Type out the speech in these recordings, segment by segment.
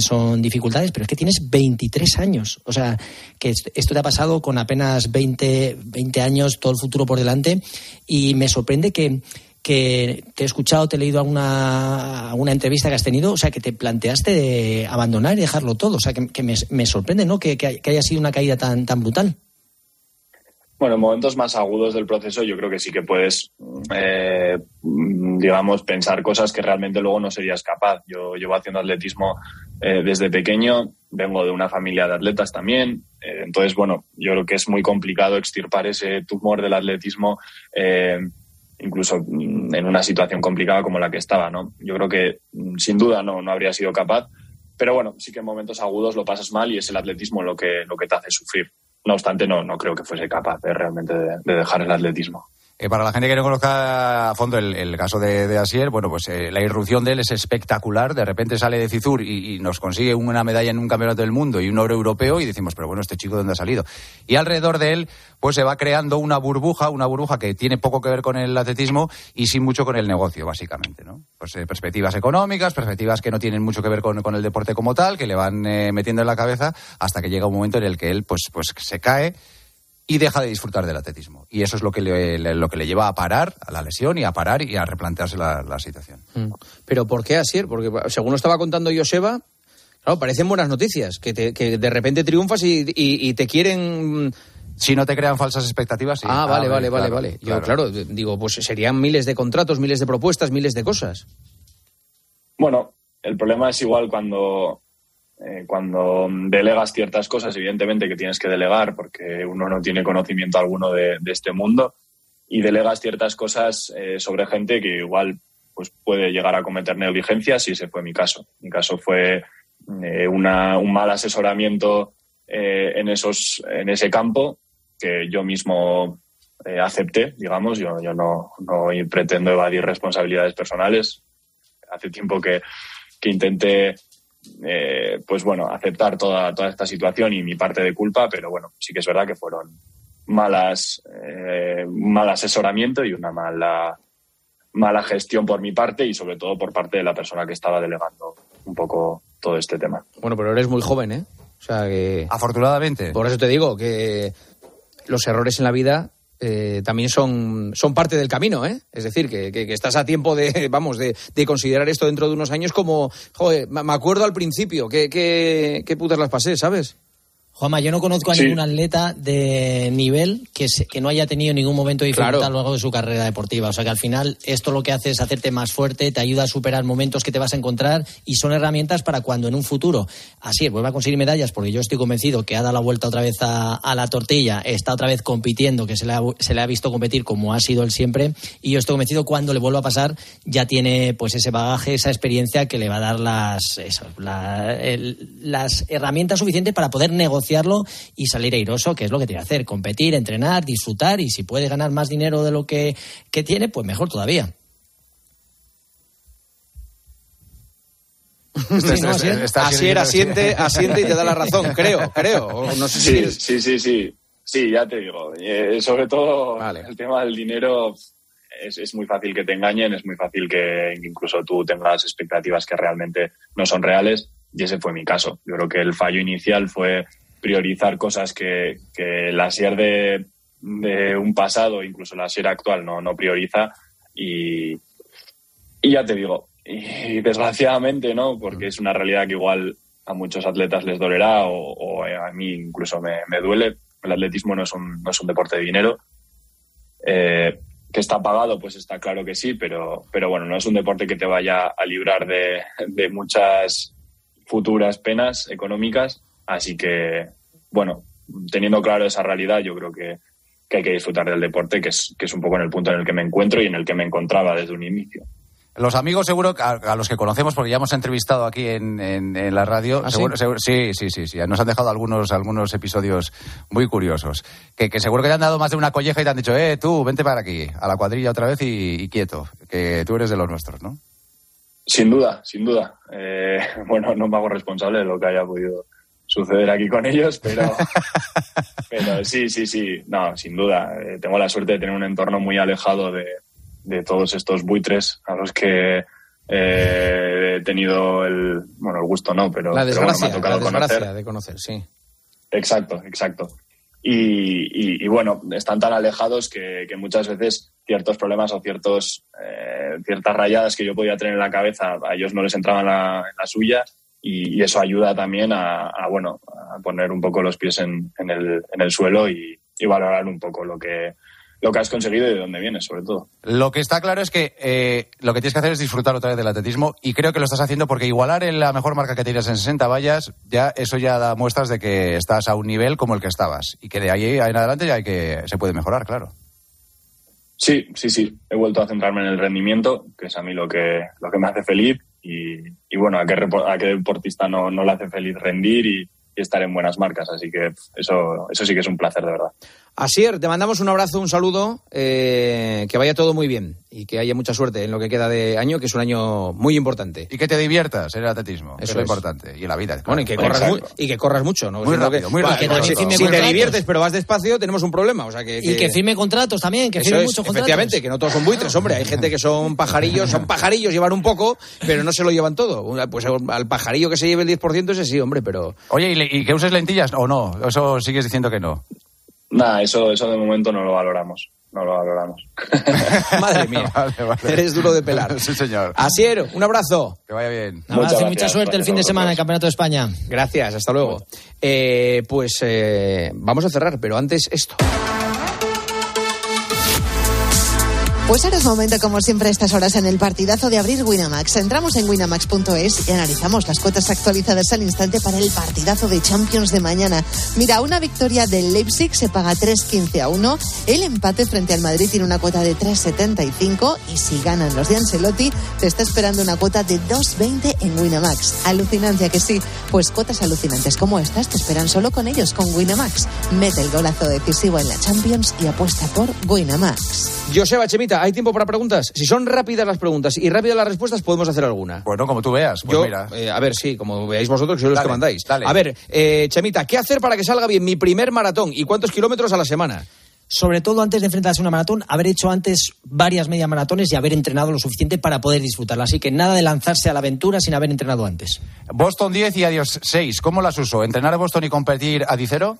son dificultades, pero es que tienes 23 años. O sea, que esto te ha pasado con apenas 20, 20 años, todo el futuro por delante. Y me sorprende que, que te he escuchado, te he leído alguna, alguna entrevista que has tenido, o sea, que te planteaste de abandonar y dejarlo todo. O sea, que, me, sorprende, ¿no? Que, que, haya sido una caída tan, tan brutal. Bueno, en momentos más agudos del proceso yo creo que sí que puedes, eh, digamos, pensar cosas que realmente luego no serías capaz. Yo llevo haciendo atletismo eh, desde pequeño, vengo de una familia de atletas también, eh, entonces, bueno, yo creo que es muy complicado extirpar ese tumor del atletismo, incluso en una situación complicada como la que estaba, ¿no? Yo creo que sin duda no, no habría sido capaz, pero bueno, sí que en momentos agudos lo pasas mal y es el atletismo lo que, lo que te hace sufrir. No obstante, no, no creo que fuese capaz de, realmente de dejar el atletismo. Eh, para la gente que no conozca a fondo el, caso de, Asier, bueno, pues eh, la irrupción de él es espectacular. De repente sale de Cizur y, nos consigue una medalla en un campeonato del mundo y un oro europeo y decimos, pero bueno, este chico dónde ha salido. Y alrededor de él, pues se va creando una burbuja, una burbuja que tiene poco que ver con el atletismo y sí mucho con el negocio, básicamente, ¿no? Pues eh, perspectivas económicas, perspectivas que no tienen mucho que ver con, el deporte como tal, que le van metiendo en la cabeza hasta que llega un momento en el que él, pues, pues se cae y deja de disfrutar del atletismo. Y eso es lo que le, lo que le lleva a parar a la lesión y a parar y a replantearse la, situación. Mm. Pero ¿por qué así? Porque según lo estaba contando Joseba, claro, parecen buenas noticias, que, que de repente triunfas y, te quieren... Si no te crean falsas expectativas, sí. Ah, vale, vale, vale, vale. Yo, claro, digo, pues serían miles de contratos, miles de propuestas, miles de cosas. Bueno, el problema es igual cuando eh, cuando delegas ciertas cosas, evidentemente que tienes que delegar porque uno no tiene conocimiento alguno de, este mundo y delegas ciertas cosas eh, sobre gente que igual pues puede llegar a cometer negligencias y ese fue mi caso. Mi caso fue eh, un mal asesoramiento en, esos, en ese campo que yo mismo acepté, digamos. Yo, yo no, no, pretendo evadir responsabilidades personales. Hace tiempo que, que intenté eh, pues bueno, aceptar toda, toda esta situación y mi parte de culpa, pero bueno, sí que es verdad que fueron malas, eh, mal asesoramiento y una mala, mala gestión por mi parte y sobre todo por parte de la persona que estaba delegando un poco todo este tema. Bueno, pero eres muy joven, ¿eh? O sea que... Afortunadamente. Por eso te digo que los errores en la vida eh, también son, son parte del camino, ¿eh? Es decir, que, estás a tiempo de, vamos, de, de, considerar esto dentro de unos años como, joder, me acuerdo al principio, que, que, que putas las pasé, ¿sabes? Juanma, yo no conozco a ningún atleta de nivel que, que no haya tenido ningún momento de dificultad a lo largo de su carrera deportiva. O sea que al final esto lo que hace es hacerte más fuerte, te ayuda a superar momentos que te vas a encontrar y son herramientas para cuando en un futuro, así es, vuelva a conseguir medallas, porque yo estoy convencido que ha dado la vuelta otra vez a, la tortilla, está otra vez compitiendo, que se le, ha, se le ha visto competir como ha sido él siempre, y yo estoy convencido cuando le vuelva a pasar ya tiene pues ese bagaje, esa experiencia que le va a dar las, las herramientas suficientes para poder negociar y salir airoso, que es lo que tiene que hacer, competir, entrenar, disfrutar y si puede ganar más dinero de lo que, tiene, pues mejor todavía. así era, asiente, asiente y te da la razón, creo, creo. No sé sí, sí, sí, sí, sí, ya te digo. Eh, sobre todo el tema del dinero es, es, muy fácil que te engañen, es muy fácil que incluso tú tengas expectativas que realmente no son reales y ese fue mi caso. Yo creo que el fallo inicial fue priorizar cosas que, que la SIER de, de, un pasado, incluso la SIER actual, no, no prioriza. Y, y ya te digo, y desgraciadamente, ¿no? Porque es una realidad que igual a muchos atletas les dolerá o, a mí incluso me, me, duele. El atletismo no es un, no es un deporte de dinero. Eh, que está pagado, pues está claro que sí, pero, pero bueno, no es un deporte que te vaya a librar de, de muchas futuras penas económicas Así que, bueno, teniendo claro esa realidad, yo creo que, hay que disfrutar del deporte, que es, que es un poco en el punto en el que me encuentro y en el que me encontraba desde un inicio. Los amigos seguro, a, los que conocemos, porque ya hemos entrevistado aquí en, la radio, ¿Ah, sí? sí? sí, sí, nos han dejado algunos, algunos episodios muy curiosos, que, seguro que te han dado más de una colleja y te han dicho, eh, tú, vente para aquí, a la cuadrilla otra vez y, quieto, que tú eres de los nuestros, ¿no? Sin duda, sin duda. Eh, bueno, no me hago responsable de lo que haya podido suceder aquí con ellos, pero, pero sí, sí, sí, no, sin duda. Eh, tengo la suerte de tener un entorno muy alejado de, de, todos estos buitres a los que eh, he tenido el, bueno, el gusto no, pero, la desgracia, me ha tocado conocer. de conocer, sí. Exacto, exacto. Y, bueno, están tan alejados que, muchas veces ciertos problemas o ciertos, eh, ciertas rayadas que yo podía tener en la cabeza, a ellos no les entraban en la suya y, eso ayuda también a, bueno, a poner un poco los pies en, el, en el, suelo y, valorar un poco lo que, lo que has conseguido y de dónde vienes, sobre todo. Lo que está claro es que eh, lo que tienes que hacer es disfrutar otra vez del atletismo y creo que lo estás haciendo porque igualar en la mejor marca que tienes en 60 vallas, ya eso ya da muestras de que estás a un nivel como el que estabas y que de ahí en adelante ya hay que se puede mejorar, claro. Sí, sí, sí. He vuelto a centrarme en el rendimiento, que es a mí lo que, lo que me hace feliz. Y, bueno, a qué, a qué deportista no, no le hace feliz rendir y, y estar en buenas marcas. Así que eso, eso sí que es un placer, de verdad. Asier, te mandamos un abrazo, un saludo, eh, que vaya todo muy bien y que haya mucha suerte en lo que queda de año, que es un año muy importante. Y que te diviertas en el atletismo, eso es lo importante, y en la vida. Bueno, y que, corras y que corras mucho, ¿no? Muy rápido, muy rápido. si, te diviertes pero vas despacio, tenemos un problema. O sea, que, Y que firme contratos también, que firme muchos contratos. Efectivamente, que no todos son buitres, hombre. Hay gente que son pajarillos, son pajarillos, llevan un poco, pero no se lo llevan todo. Pues al pajarillo que se lleve el 10% ese sí, hombre, pero... Oye, ¿y, que uses lentillas o no? Eso sigues diciendo que no. Nada, eso, eso de momento no lo valoramos. No lo valoramos. Madre mía. Eres duro de pelar. sí, señor. Asier, un abrazo. Que vaya bien. mucha suerte el fin de semana en el Campeonato de España. Gracias, hasta luego. Eh, pues eh, vamos a cerrar, pero antes esto. Pues ahora es momento, como siempre, a estas horas en el partidazo de abrir Winamax. Entramos en winamax.es y analizamos las cuotas actualizadas al instante para el partidazo de Champions de mañana. Mira, una victoria del Leipzig se paga 3.15 a 1. El empate frente al Madrid tiene una cuota de 3.75. Y si ganan los de Ancelotti, te está esperando una cuota de 2.20 en Winamax. Alucinancia que sí. Pues cuotas alucinantes como estas te esperan solo con ellos, con Winamax. Mete el golazo decisivo en la Champions y apuesta por Winamax. Joseba Chemita, ¿hay tiempo para preguntas? Si son rápidas las preguntas y rápidas las respuestas, podemos hacer alguna. Bueno, como tú veas. Pues mira. Eh, a ver, sí, como veáis vosotros, que sois los que mandáis. A ver, eh, Chemita, ¿qué hacer para que salga bien mi primer maratón y cuántos kilómetros a la semana? sobre todo antes de enfrentarse a una maratón, haber hecho antes varias media maratones y haber entrenado lo suficiente para poder disfrutarla. Así que nada de lanzarse a la aventura sin haber entrenado antes. Boston 10 y adiós 6. ¿Cómo las uso? ¿Entrenar a Boston y competir a Dicero?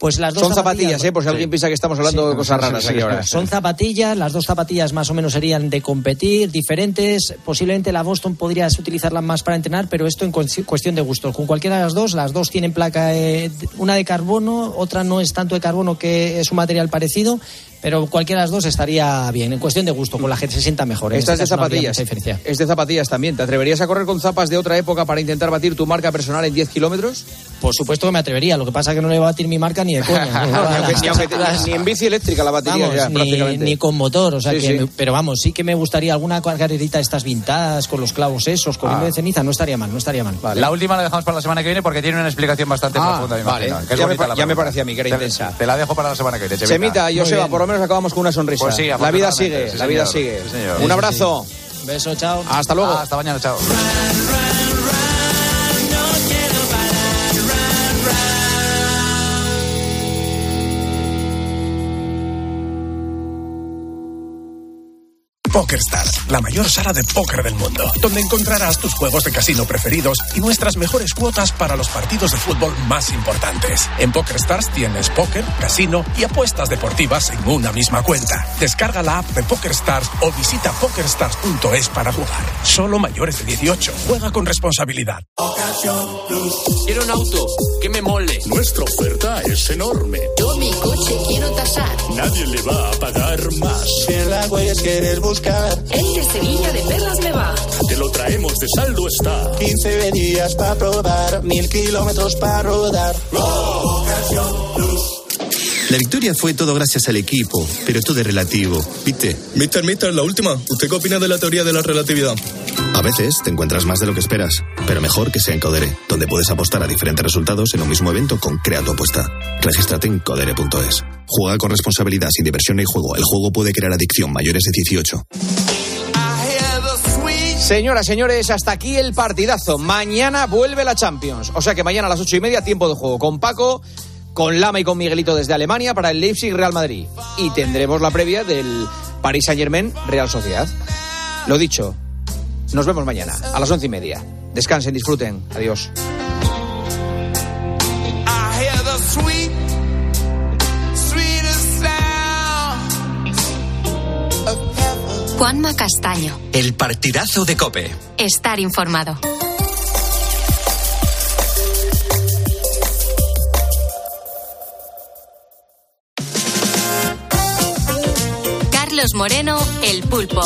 Pues las dos son zapatillas, ¿eh? por si alguien piensa que estamos hablando de cosas raras aquí ahora. Son zapatillas, las dos zapatillas más o menos serían de competir, diferentes. Posiblemente la Boston podrías utilizarla más para entrenar, pero esto en cuestión de gusto. Con cualquiera de las dos, las dos tienen placa, eh, una de carbono, otra no es tanto de carbono que es un material parecido pero cualquiera de las dos estaría bien, en cuestión de gusto, con la gente se sienta mejor. ¿eh? Esta es de zapatillas. Es de zapatillas también. ¿Te atreverías a correr con zapas de otra época para intentar batir tu marca personal en 10 kilómetros? Por supuesto que me atrevería. Lo que pasa es que no le va a batir mi marca ni de coña. ni, en bici eléctrica la batiría ni, con motor. O sea que Pero vamos, sí que me gustaría alguna carrerita de estas vintadas, con los clavos esos, con ah. de ceniza. No estaría mal, no estaría mal. La última la dejamos para la semana que viene porque tiene una explicación bastante ah, profunda. Vale. ya, me, parecía a mí que era intensa. Te la dejo para la semana que viene. Semita, Joseba, por lo menos acabamos con una sonrisa. Pues sí, la vida sigue, la vida sigue. Un abrazo. Beso, chao. Hasta luego. hasta mañana, chao. PokerStars, la mayor sala de póker del mundo, donde encontrarás tus juegos de casino preferidos y nuestras mejores cuotas para los partidos de fútbol más importantes. En PokerStars tienes póker, casino y apuestas deportivas en una misma cuenta. Descarga la app de PokerStars o visita pokerstars.es para jugar. Solo mayores de 18. Juega con responsabilidad. Quiero un auto que me mole. Nuestra oferta es enorme. Yo mi coche quiero tasar. Nadie le va a pagar más. Si en la huellas quieres buscar el de Sevilla de Perlas me va. Te lo traemos de saldo está. 15 días para probar, mil kilómetros para rodar. La victoria fue todo gracias al equipo, pero todo es relativo, ¿viste? Mister, mister, la última. ¿Usted qué opina de la teoría de la relatividad? A veces te encuentras más de lo que esperas, pero mejor que sea en Codere, donde puedes apostar a diferentes resultados en un mismo evento con Crea tu apuesta. Regístrate en codere.es. Juega con responsabilidad, sin diversión ni juego. El juego puede crear adicción mayores de 18. Señoras, señores, hasta aquí el partidazo. Mañana vuelve la Champions. O sea que mañana a las ocho y media, tiempo de juego con Paco, con Lama y con Miguelito desde Alemania para el Leipzig Real Madrid. Y tendremos la previa del Paris Saint Germain Real Sociedad. Lo dicho, Nos vemos mañana a las once y media. Descansen, disfruten. Adiós. Juanma Castaño. El partidazo de Cope. Estar informado. Carlos Moreno, El Pulpo.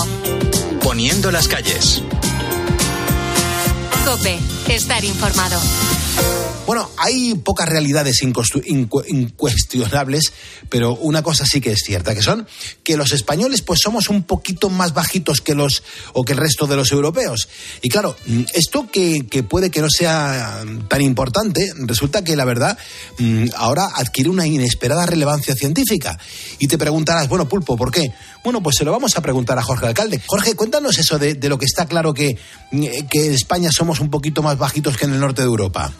Poniendo las calles. Cope, estar informado. Hay pocas realidades incuestionables, pero una cosa sí que es cierta, que son que los españoles pues somos un poquito más bajitos que los o que el resto de los europeos. Y claro, mm, esto que, puede que no sea tan importante, resulta que la verdad mm, ahora adquiere una inesperada relevancia científica. Y te preguntarás, bueno, Pulpo, ¿por qué? Bueno, pues se lo vamos a preguntar a Jorge Alcalde. Jorge, cuéntanos eso de, lo que está claro mm, que en España somos un poquito más bajitos que en el norte de Europa.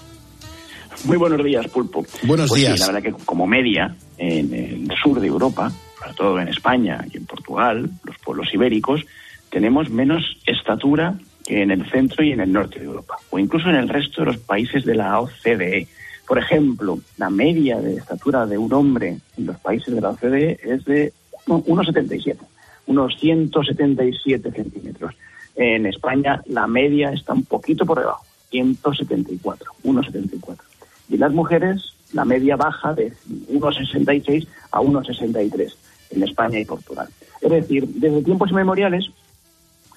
Muy buenos días, Pulpo. Buenos pues días. Sí, la verdad que como media, en el sur de Europa, sobre todo en España y en Portugal, los pueblos ibéricos, tenemos menos estatura que en el centro y en el norte de Europa, o incluso en el resto de los países de la OCDE. Por ejemplo, la media de estatura de un hombre en los países de la OCDE es de 1,77, unos 177 centímetros. En España la media está un poquito por debajo, 174, 1,74 y las mujeres la media baja de 1,66 a 1,63 en España y Portugal. Es decir, desde tiempos inmemoriales,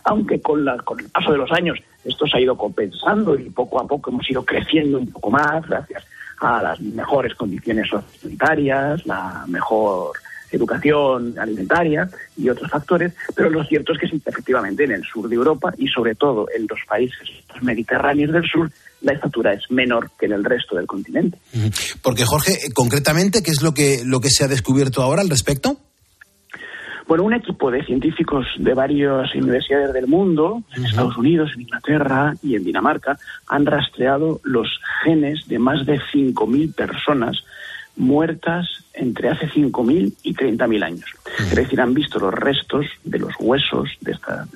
aunque con, la, con el paso de los años esto se ha ido compensando y poco a poco hemos ido creciendo un poco más gracias a las mejores condiciones sanitarias, la mejor educación alimentaria y otros factores, pero lo cierto es que efectivamente en el sur de Europa y sobre todo en los países mediterráneos del sur la estatura es menor que en el resto del continente. Porque Jorge, concretamente, ¿qué es lo que lo que se ha descubierto ahora al respecto? Bueno, un equipo de científicos de varias universidades del mundo, en Estados Unidos, en Inglaterra y en Dinamarca, han rastreado los genes de más de 5.000 personas muertas entre hace 5.000 y 30.000 años. Es decir, han visto los restos de los huesos de,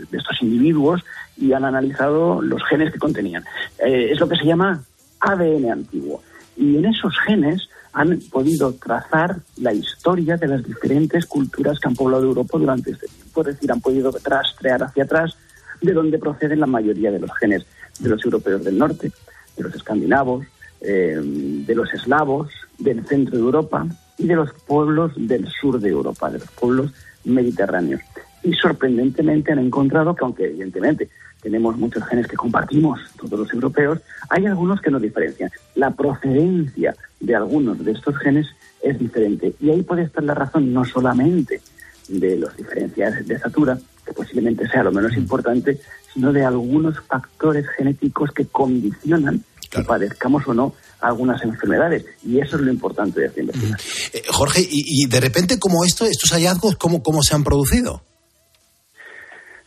de estos individuos y han analizado los genes que contenían. Eh, es lo que se llama ADN antiguo. Y en esos genes han podido trazar la historia de las diferentes culturas que han poblado Europa durante este tiempo. Es decir, han podido rastrear hacia atrás de dónde proceden la mayoría de los genes de los europeos del norte, de los escandinavos, eh, de los eslavos, del centro de Europa y de los pueblos del sur de Europa, de los pueblos mediterráneos. Y sorprendentemente han encontrado que, aunque evidentemente tenemos muchos genes que compartimos todos los europeos, hay algunos que nos diferencian. La procedencia de algunos de estos genes es diferente. Y ahí puede estar la razón no solamente de las diferencias de estatura, que posiblemente sea lo menos importante, sino de algunos factores genéticos que condicionan que padezcamos o no algunas enfermedades. Y eso es lo importante de esta investigación. Eh, Jorge, y, de repente, como esto, estos hallazgos, ¿cómo, cómo se han producido?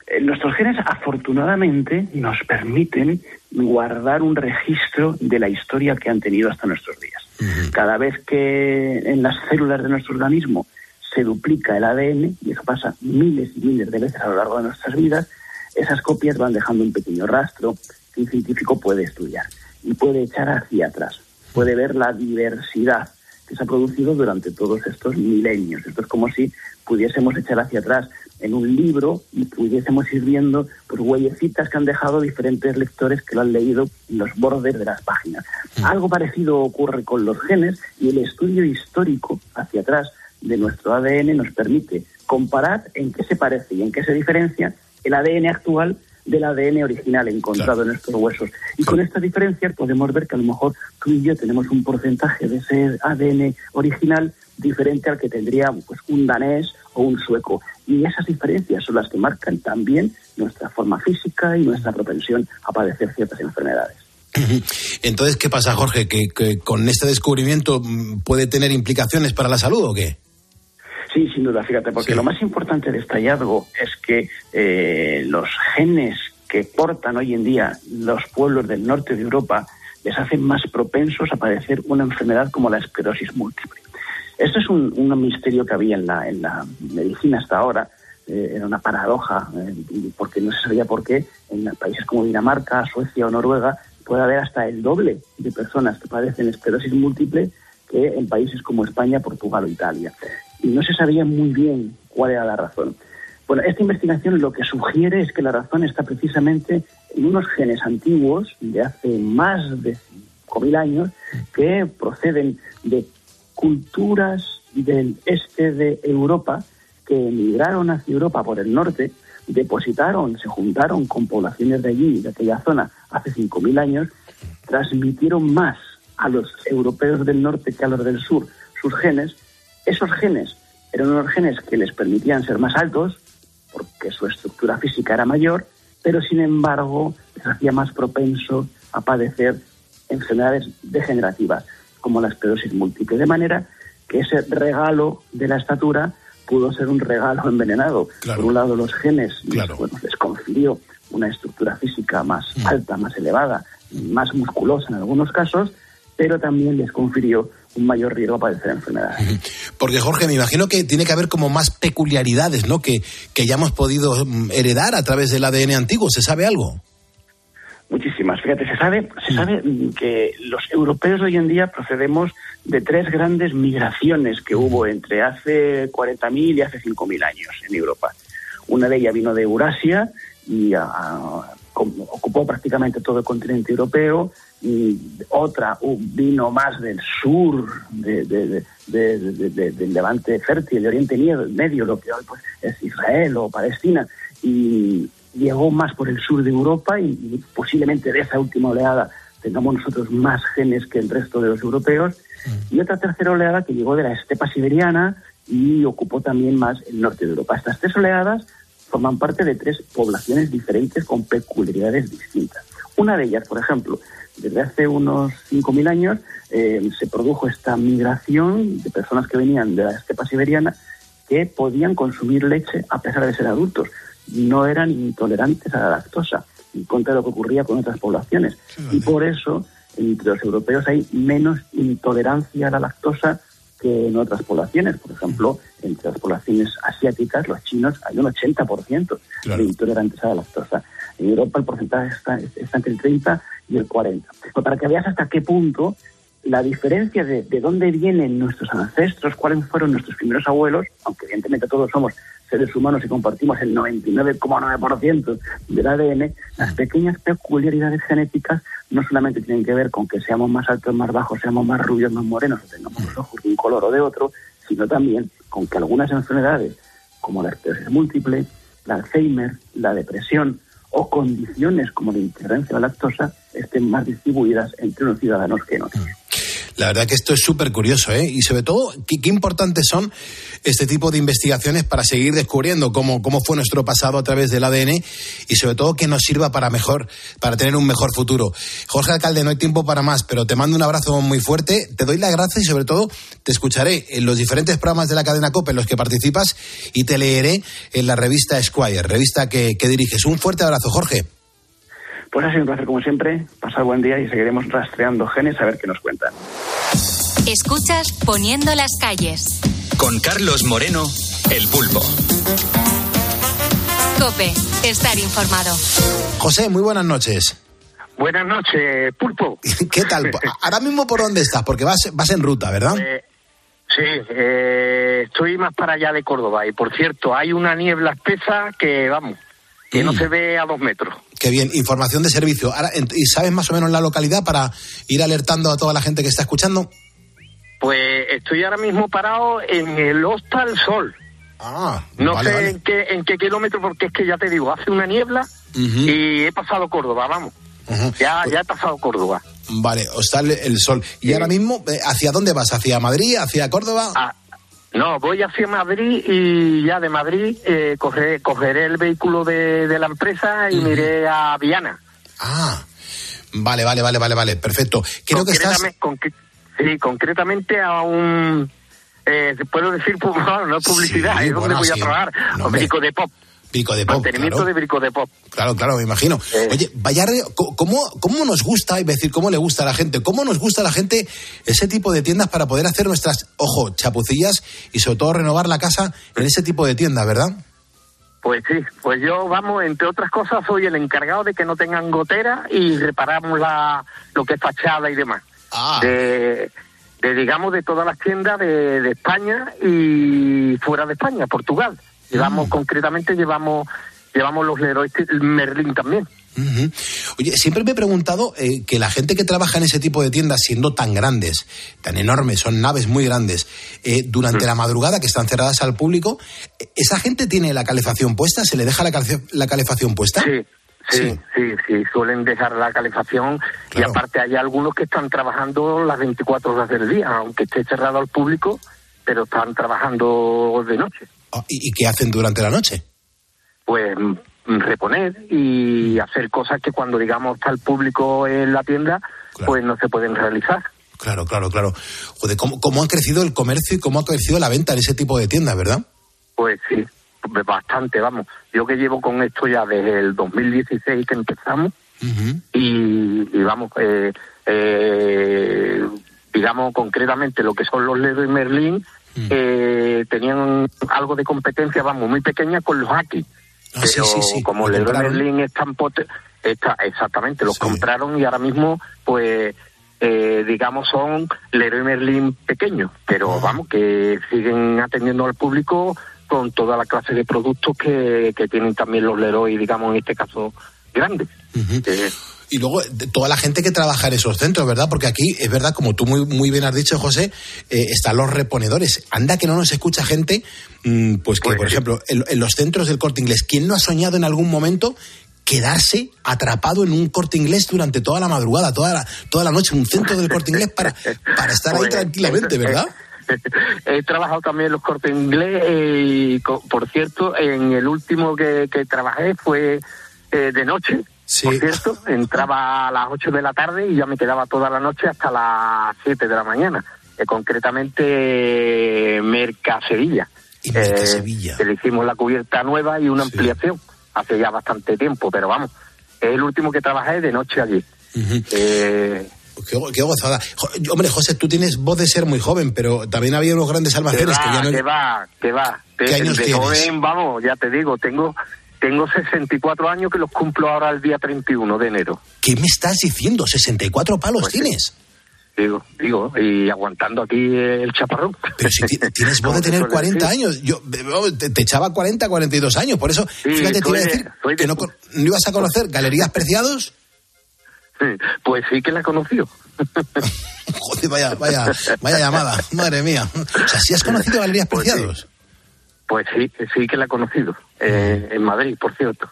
Eh, nuestros genes afortunadamente nos permiten guardar un registro de la historia que han tenido hasta nuestros días. Cada vez que en las células de nuestro organismo se duplica el ADN, y eso pasa miles y miles de veces a lo largo de nuestras vidas, esas copias van dejando un pequeño rastro que un científico puede estudiar y puede echar hacia atrás, puede ver la diversidad que se ha producido durante todos estos milenios. Esto es como si pudiésemos echar hacia atrás en un libro y pudiésemos ir viendo pues, huellecitas que han dejado diferentes lectores que lo han leído en los bordes de las páginas. Mm. Algo parecido ocurre con los genes y el estudio histórico hacia atrás de nuestro ADN nos permite comparar en qué se parece y en qué se diferencia el ADN actual del ADN original encontrado en estos huesos. Y con estas diferencias podemos ver que a lo mejor tú y yo tenemos un porcentaje de ese ADN original diferente al que tendría pues, un danés o un sueco. Y esas diferencias son las que marcan también nuestra forma física y nuestra propensión a padecer ciertas enfermedades. Entonces, ¿qué pasa, Jorge? ¿Que, con este descubrimiento mm, puede tener implicaciones para la salud o qué? Sí, sin duda, fíjate, porque lo más importante de este hallazgo es que eh, los genes que portan hoy en día los pueblos del norte de Europa les hacen más propensos a padecer una enfermedad como la esclerosis múltiple. Esto es un, misterio que había en la, en la medicina hasta ahora, eh, era una paradoja, eh, porque no se sabía por qué en países como Dinamarca, Suecia o Noruega puede haber hasta el doble de personas que padecen esclerosis múltiple que en países como España, Portugal o Italia. Y no se sabía muy bien cuál era la razón. Bueno, esta investigación lo que sugiere es que la razón está precisamente en unos genes antiguos de hace más de 5.000 años que proceden de culturas del este de Europa que emigraron hacia Europa por el norte, depositaron, se juntaron con poblaciones de allí, de aquella zona, hace 5.000 años, transmitieron más a los europeos del norte que a los del sur sus genes. Esos genes eran unos genes que les permitían ser más altos, porque su estructura física era mayor, pero sin embargo les hacía más propenso a padecer enfermedades degenerativas, como la esclerosis múltiple. De manera que ese regalo de la estatura pudo ser un regalo envenenado. Por un lado, los genes les confirió una estructura física más mm. alta, más elevada, más musculosa en algunos casos, pero también les confirió un mayor riesgo a padecer enfermedades. Porque Jorge, me imagino que tiene que haber como más peculiaridades, ¿no? Que, que ya hemos podido mm, heredar a través del ADN antiguo. ¿Se sabe algo? Muchísimas. Fíjate, se sabe, se mm. sabe que los europeos hoy en día procedemos de tres grandes migraciones que hubo entre hace 40.000 y hace 5.000 años en Europa. Una de ellas vino de Eurasia y ocupó prácticamente todo el continente europeo. Y otra vino más del sur, del levante fértil, del Oriente Medio, lo que hoy pues, es Israel o Palestina. Y llegó más por el sur de Europa y posiblemente de esa última oleada tengamos nosotros más genes que el resto de los europeos y otra tercera oleada que llegó de la estepa siberiana y ocupó también más el norte de Europa. Estas tres oleadas forman parte de tres poblaciones diferentes con peculiaridades distintas. Una de ellas, por ejemplo, desde hace unos 5.000 años eh, se produjo esta migración de personas que venían de la estepa siberiana que podían consumir leche a pesar de ser adultos. No eran intolerantes a la lactosa, en contra de lo que ocurría con otras poblaciones. Y por eso entre los europeos hay menos intolerancia a la lactosa que en otras poblaciones. Por ejemplo, entre las poblaciones asiáticas, los chinos, hay un 80% de intolerantes a la lactosa. En Europa el porcentaje está, entre el 30 y el 40. Pero para que veas hasta qué punto la diferencia de, de dónde vienen nuestros ancestros, cuáles fueron nuestros primeros abuelos, aunque evidentemente todos somos seres humanos y compartimos el 99,9% del ADN, las pequeñas peculiaridades genéticas no solamente tienen que ver con que seamos más altos, más bajos, seamos más rubios, más morenos, o tengamos los ojos de un color o de otro, sino también con que algunas enfermedades, como la esclerosis múltiple, la Alzheimer, la depresión o condiciones como la intolerancia a la lactosa estén más distribuidas entre unos ciudadanos que en otros. La verdad que esto es súper curioso, ¿eh? Y sobre todo, ¿qué, importantes son este tipo de investigaciones para seguir descubriendo cómo, cómo fue nuestro pasado a través del ADN y sobre todo que nos sirva para mejor, para tener un mejor futuro. Jorge Alcalde, no hay tiempo para más, pero te mando un abrazo muy fuerte, te doy las gracias y sobre todo te escucharé en los diferentes programas de la cadena COPE en los que participas y te leeré en la revista Squire, revista que diriges. Un fuerte abrazo, Jorge. Pues ha sido un placer como siempre, pasar buen día y seguiremos rastreando genes a ver qué nos cuentan. Escuchas Poniendo las calles. Con Carlos Moreno, El Pulpo. Cope, estar informado. José, muy buenas noches. Buenas noches, Pulpo. ¿Qué tal? Ahora mismo por dónde estás, porque vas, vas en ruta, ¿verdad? Eh, sí, eh, estoy más para allá de Córdoba y por cierto, hay una niebla espesa que, vamos, que no mm. se ve a dos metros. Qué bien, información de servicio. ¿Y sabes más o menos la localidad para ir alertando a toda la gente que está escuchando? Pues estoy ahora mismo parado en el Hostal Sol. Ah, no sé En, qué, en qué kilómetro, porque es que ya te digo, hace una niebla y he pasado Córdoba, vamos. ya, ya he pasado Córdoba. Vale, Hostal El Sol. ¿Y ahora mismo eh, hacia dónde vas? ¿Hacia Madrid? ¿Hacia Córdoba? Ah, no, voy hacia Madrid y ya de Madrid eh, cogeré, el vehículo de, la empresa y miré a Viana. Ah, vale, vale, vale, vale, vale, perfecto. Creo que estás... sí, concretamente a un... Eh, puedo decir, pues, no, es publicidad, es donde voy a trabajar, no, México de Pop. Pico de pop. Mantenimiento de brico de pop. Claro, claro, me imagino. Oye, vaya, ¿cómo, ¿cómo nos gusta, es decir, cómo le gusta a la gente, cómo nos gusta a la gente ese tipo de tiendas para poder hacer nuestras, ojo, chapucillas y sobre todo renovar la casa en ese tipo de tiendas, ¿verdad? Pues sí, pues yo, vamos, entre otras cosas, soy el encargado de que no tengan gotera y reparamos la, lo que es fachada y demás. Ah. De, de, digamos, de todas las tiendas de, de España y fuera de España, Portugal. Llevamos, concretamente, llevamos, llevamos los Leroy Merlin también. Oye, siempre me he preguntado eh, que la gente que trabaja en ese tipo de tiendas, siendo tan grandes, tan enormes, son naves muy grandes, eh, durante la madrugada que están cerradas al público, eh, ¿esa gente tiene la calefacción puesta? ¿Se le deja la, calef- la calefacción puesta? Sí, sí, sí, sí, suelen dejar la calefacción y aparte hay algunos que están trabajando las 24 horas del día, aunque esté cerrado al público, pero están trabajando de noche. Ah, ¿Y, y qué hacen durante la noche? Pues mm, reponer y hacer cosas que cuando digamos está el público en la tienda, pues no se pueden realizar. Claro, claro, claro. Joder, ¿cómo, cómo ha crecido el comercio y cómo ha crecido la venta en ese tipo de tiendas, verdad? Pues sí, bastante, vamos. Yo que llevo con esto ya desde el 2016 que empezamos y, y vamos, eh, eh, digamos concretamente lo que son los Leroy Merlin, eh, tenían algo de competencia, vamos, muy pequeña con los Aki. Ah, Pero sí, sí, como compraron. Merlin es tan pote- está, exactamente, los compraron y ahora mismo, pues, eh, digamos, son Leroy Merlin pequeños, pero vamos, que siguen atendiendo al público con toda la clase de productos que, que tienen también los Leroy, digamos, en este caso, grandes. Eh, Y luego, de toda la gente que trabaja en esos centros, ¿verdad? Porque aquí, es verdad, como tú muy, muy bien has dicho, José, eh, están los reponedores. Anda que no nos escucha gente, mm, pues que, por ejemplo, en, en los centros del corte inglés, ¿quién no ha soñado en algún momento quedarse atrapado en un corte inglés durante toda la madrugada, toda la, toda la noche, en un centro del corte inglés para, para estar ahí Pues, tranquilamente, ¿verdad? He trabajado también en los cortes inglés eh, y, co- por cierto, en el último que, que trabajé fue eh, de noche. Por cierto, entraba a las 8 de la tarde y ya me quedaba toda la noche hasta las 7 de la mañana. Eh, concretamente, eh, Mercasevilla. Eh, que le hicimos la cubierta nueva y una ampliación hace ya bastante tiempo, pero vamos, es el último que trabajé de noche allí. Eh, Qué, qué gozada. Hombre, José, tú tienes voz de ser muy joven, pero también había unos grandes que almacenes que, va, ya no... que va, que va. ¿Qué De- años de tienes? joven, vamos, ya te digo, tengo tengo 64 años que los cumplo ahora el día 31 de enero. ¿Qué me estás diciendo? ¿64 palos Pues tienes? Digo, digo, y aguantando aquí el chaparrón. Pero si ti- tienes voz de tener 40 años, yo eh, te, te echaba 40, 42 años, por eso, fíjate, te iba a de- decir que no, no ibas a conocer Galerías Preciados. Pues sí que la he conocido. Joder, vaya, vaya, vaya llamada, madre mía. O sea, ¿sí has conocido Galerías Preciados? Pues sí, sí que la he conocido, eh, en Madrid, por cierto.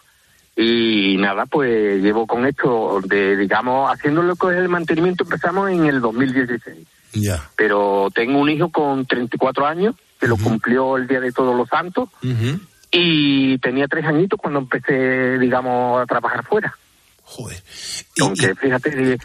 Y nada, pues llevo con esto de, digamos, haciendo lo que es el mantenimiento, empezamos en el 2016. Ya. Pero tengo un hijo con 34 años, que lo cumplió el Día de Todos los Santos, y tenía tres añitos cuando empecé, digamos, a trabajar fuera. Joder. Aunque fíjate, di-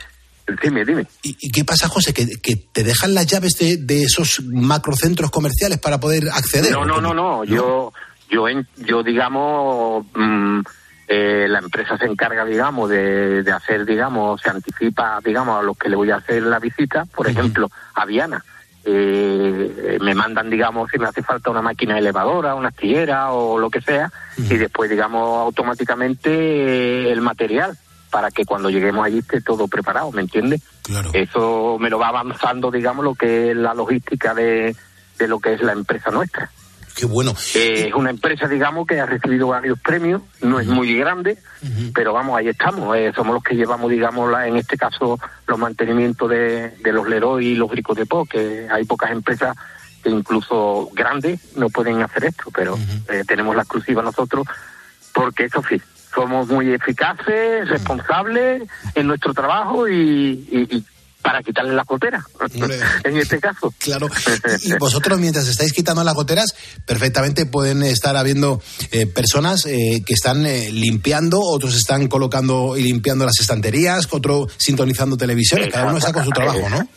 dime, dime. ¿Y, y qué pasa, José? ¿Que, que te dejan las llaves de, de esos macrocentros comerciales para poder acceder? No, no, no, no. Yo, yo, yo digamos, mm, eh, la empresa se encarga, digamos, de, de hacer, digamos, se anticipa, digamos, a los que le voy a hacer la visita, por ejemplo, a Viana. Eh, me mandan, digamos, si me hace falta una máquina elevadora, una astillera o lo que sea, y después, digamos, automáticamente eh, el material para que cuando lleguemos allí esté todo preparado, ¿me entiendes? Eso me lo va avanzando, digamos, lo que es la logística de, de lo que es la empresa nuestra. Qué bueno. Eh, es una empresa, digamos, que ha recibido varios premios, no es muy grande, pero vamos, ahí estamos. eh, somos los que llevamos, digamos, la- en este caso, los mantenimientos de, de los Leroy y los Bricos de Po, que hay pocas empresas que incluso grandes no pueden hacer esto, pero eh, tenemos la exclusiva nosotros, porque eso sí, somos muy eficaces, responsables en nuestro trabajo y, y- y para quitarle la cotera, en este caso. Claro. Y vosotros, mientras estáis quitando las goteras, perfectamente pueden estar habiendo eh, personas eh, que están eh, limpiando, otros están colocando y limpiando las estanterías, otro sintonizando televisiones. Cada uno está con su trabajo, ¿no?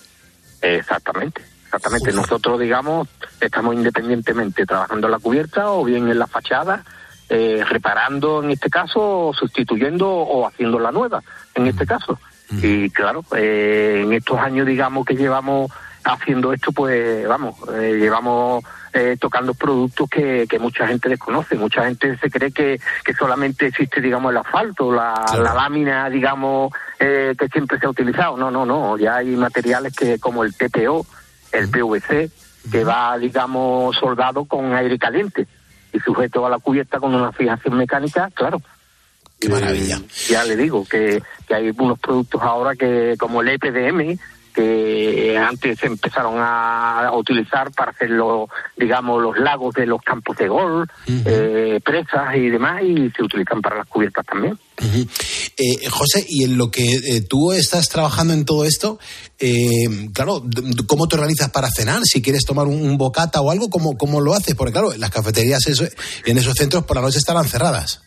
Exactamente, exactamente. Nosotros, digamos, estamos independientemente trabajando en la cubierta o bien en la fachada, eh, reparando en este caso, sustituyendo o haciendo la nueva en este caso. Y claro, eh, en estos años, digamos, que llevamos haciendo esto, pues vamos, eh, llevamos eh, tocando productos que, que, mucha gente desconoce. Mucha gente se cree que, que solamente existe, digamos, el asfalto, la, la lámina, digamos, eh, que siempre se ha utilizado. No, no, no. Ya hay materiales que como el TPO, el PVC, que va, digamos, soldado con aire caliente y sujeto a la cubierta con una fijación mecánica, claro. Qué maravilla. ya le digo que, que hay unos productos ahora que, como el EPDM, que antes se empezaron a utilizar para hacer los, digamos, los lagos de los campos de golf, eh, presas y demás, y se utilizan para las cubiertas también. eh, José, y en lo que eh, tú estás trabajando en todo esto, eh, claro, ¿cómo te organizas para cenar? Si quieres tomar un, un bocata o algo, ¿cómo, ¿cómo, lo haces? Porque claro, las cafeterías eso, en esos centros por la noche estarán cerradas.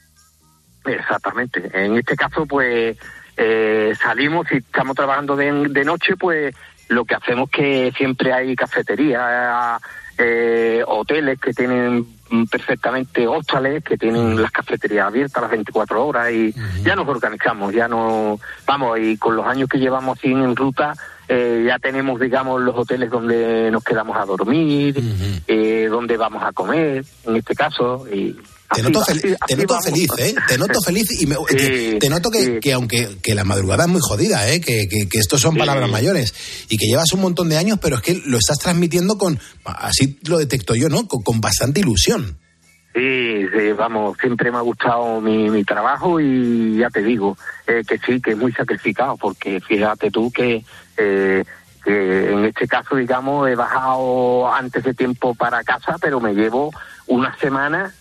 Exactamente. En este caso, pues eh, salimos y estamos trabajando de, de, noche, pues lo que hacemos que siempre hay cafeterías, eh, hoteles que tienen perfectamente hostales, que tienen las cafeterías abiertas las 24 horas y uh -huh. ya nos organizamos, ya no, vamos, y con los años que llevamos así en ruta, eh, ya tenemos, digamos, los hoteles donde nos quedamos a dormir, uh -huh. eh, donde vamos a comer, en este caso, y te noto, así, así, te noto feliz, ¿eh? Te noto feliz y me, sí, te, te, noto que, sí. que aunque que la madrugada es muy jodida, ¿eh? Que, que, que estos son sí. palabras mayores y que llevas un montón de años, pero es que lo estás transmitiendo con, así lo detecto yo, ¿no? Con, con bastante ilusión. Sí, sí, vamos, siempre me ha gustado mi, mi trabajo y ya te digo eh, que sí, que es muy sacrificado, porque fíjate tú que, eh, que en este caso, digamos, he bajado antes de tiempo para casa, pero me llevo una semana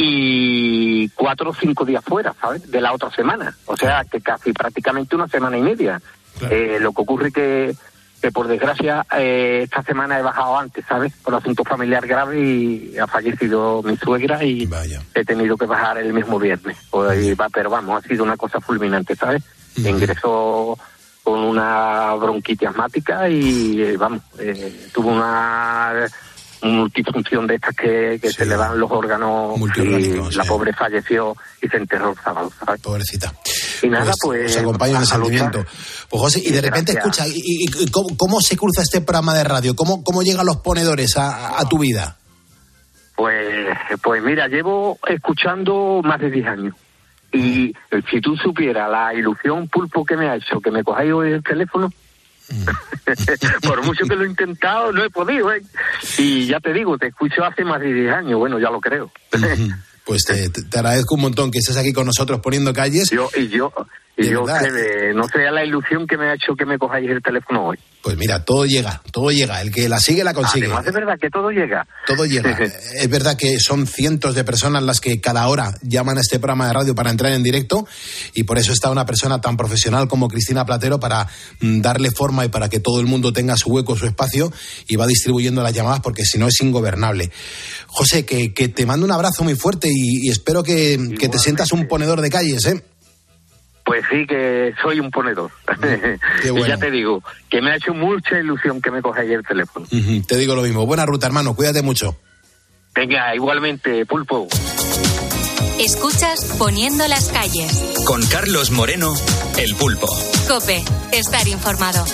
y cuatro o cinco días fuera, ¿sabes? De la otra semana. O sea, que casi prácticamente una semana y media. Claro. Eh, lo que ocurre que, que por desgracia, eh, esta semana he bajado antes, ¿sabes? Por asunto familiar grave y ha fallecido mi suegra y Vaya. he tenido que bajar el mismo viernes. Pues, va, pero vamos, ha sido una cosa fulminante, ¿sabes? Uh -huh. Ingresó con una bronquitis asmática y, eh, vamos, tuvo una multifunción de estas que, que sí. se le dan los órganos y la pobre falleció y se enterró. Pobrecita. Y nada, pues... pues en el sentimiento. Pues José, y de repente gracias. escucha, ¿y, y cómo, cómo, se cruza este programa de radio? ¿Cómo, cómo llegan los ponedores a, a tu vida? Pues, pues mira, llevo escuchando más de 10 años. Y si tú supieras la ilusión pulpo que me ha hecho, que me cojáis hoy el teléfono, Por mucho que lo he intentado, no he podido, ¿eh? Y ya te digo, te escucho hace más de 10 años, bueno, ya lo creo. Pues te, te, agradezco un montón que estés aquí con nosotros poniendo calles. Yo, y yo, y yo que no sea la ilusión que me ha hecho que me cojáis el teléfono hoy. Pues mira, todo llega, todo llega. El que la sigue la consigue. Además, es verdad que todo llega. Todo llega. es verdad que son cientos de personas las que cada hora llaman a este programa de radio para entrar en directo y por eso está una persona tan profesional como Cristina Platero para mm, darle forma y para que todo el mundo tenga su hueco, su espacio y va distribuyendo las llamadas porque si no es ingobernable. José, que, que te mando un abrazo muy fuerte y, y espero que, que te sientas un ponedor de calles, ¿eh? Pues sí, que soy un ponedor. Bueno. y ya te digo, que me ha hecho mucha ilusión que me cojáis el teléfono. Uh -huh. Te digo lo mismo. Buena ruta, hermano. Cuídate mucho. Venga, igualmente, Pulpo. Escuchas Poniendo las calles. Con Carlos Moreno, el Pulpo. Cope, estar informado.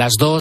Las dos.